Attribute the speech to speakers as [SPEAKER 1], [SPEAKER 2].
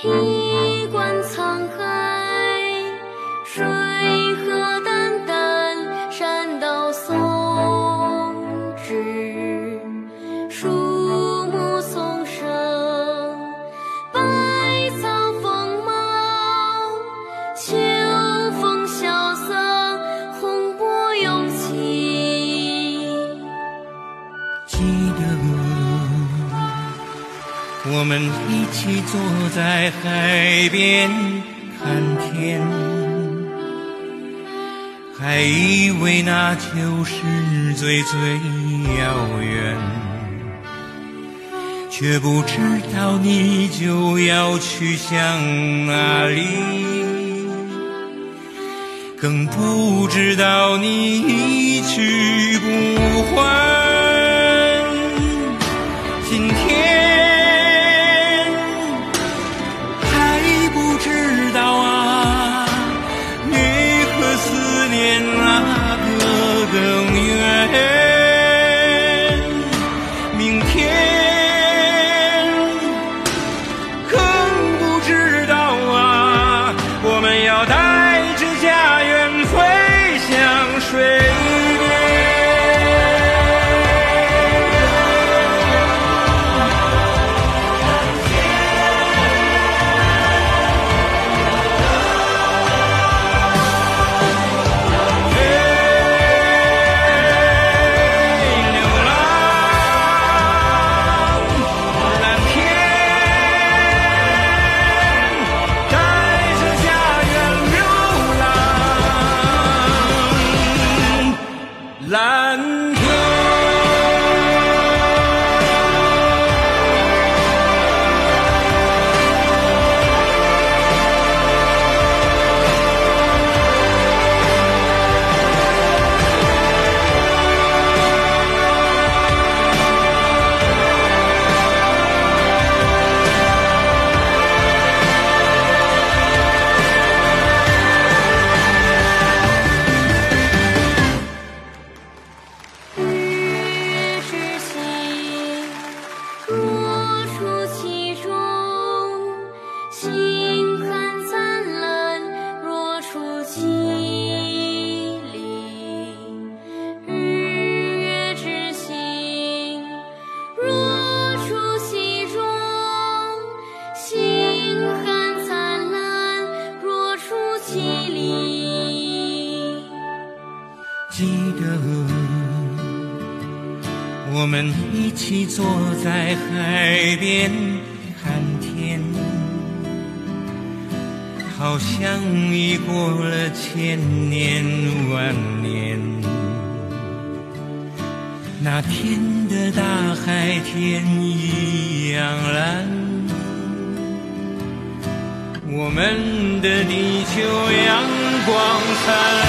[SPEAKER 1] 一观沧海，水何澹澹，山岛
[SPEAKER 2] 竦峙，我们一起坐在海边看天，还以为那就是最最遥远，却不知道你就要去向哪里，更不知道你一去不还。天。
[SPEAKER 1] 日
[SPEAKER 2] 记得我们一起坐在海边看天，好像已过了千年万年。那天的大海天一样蓝，我们的地球阳光灿烂。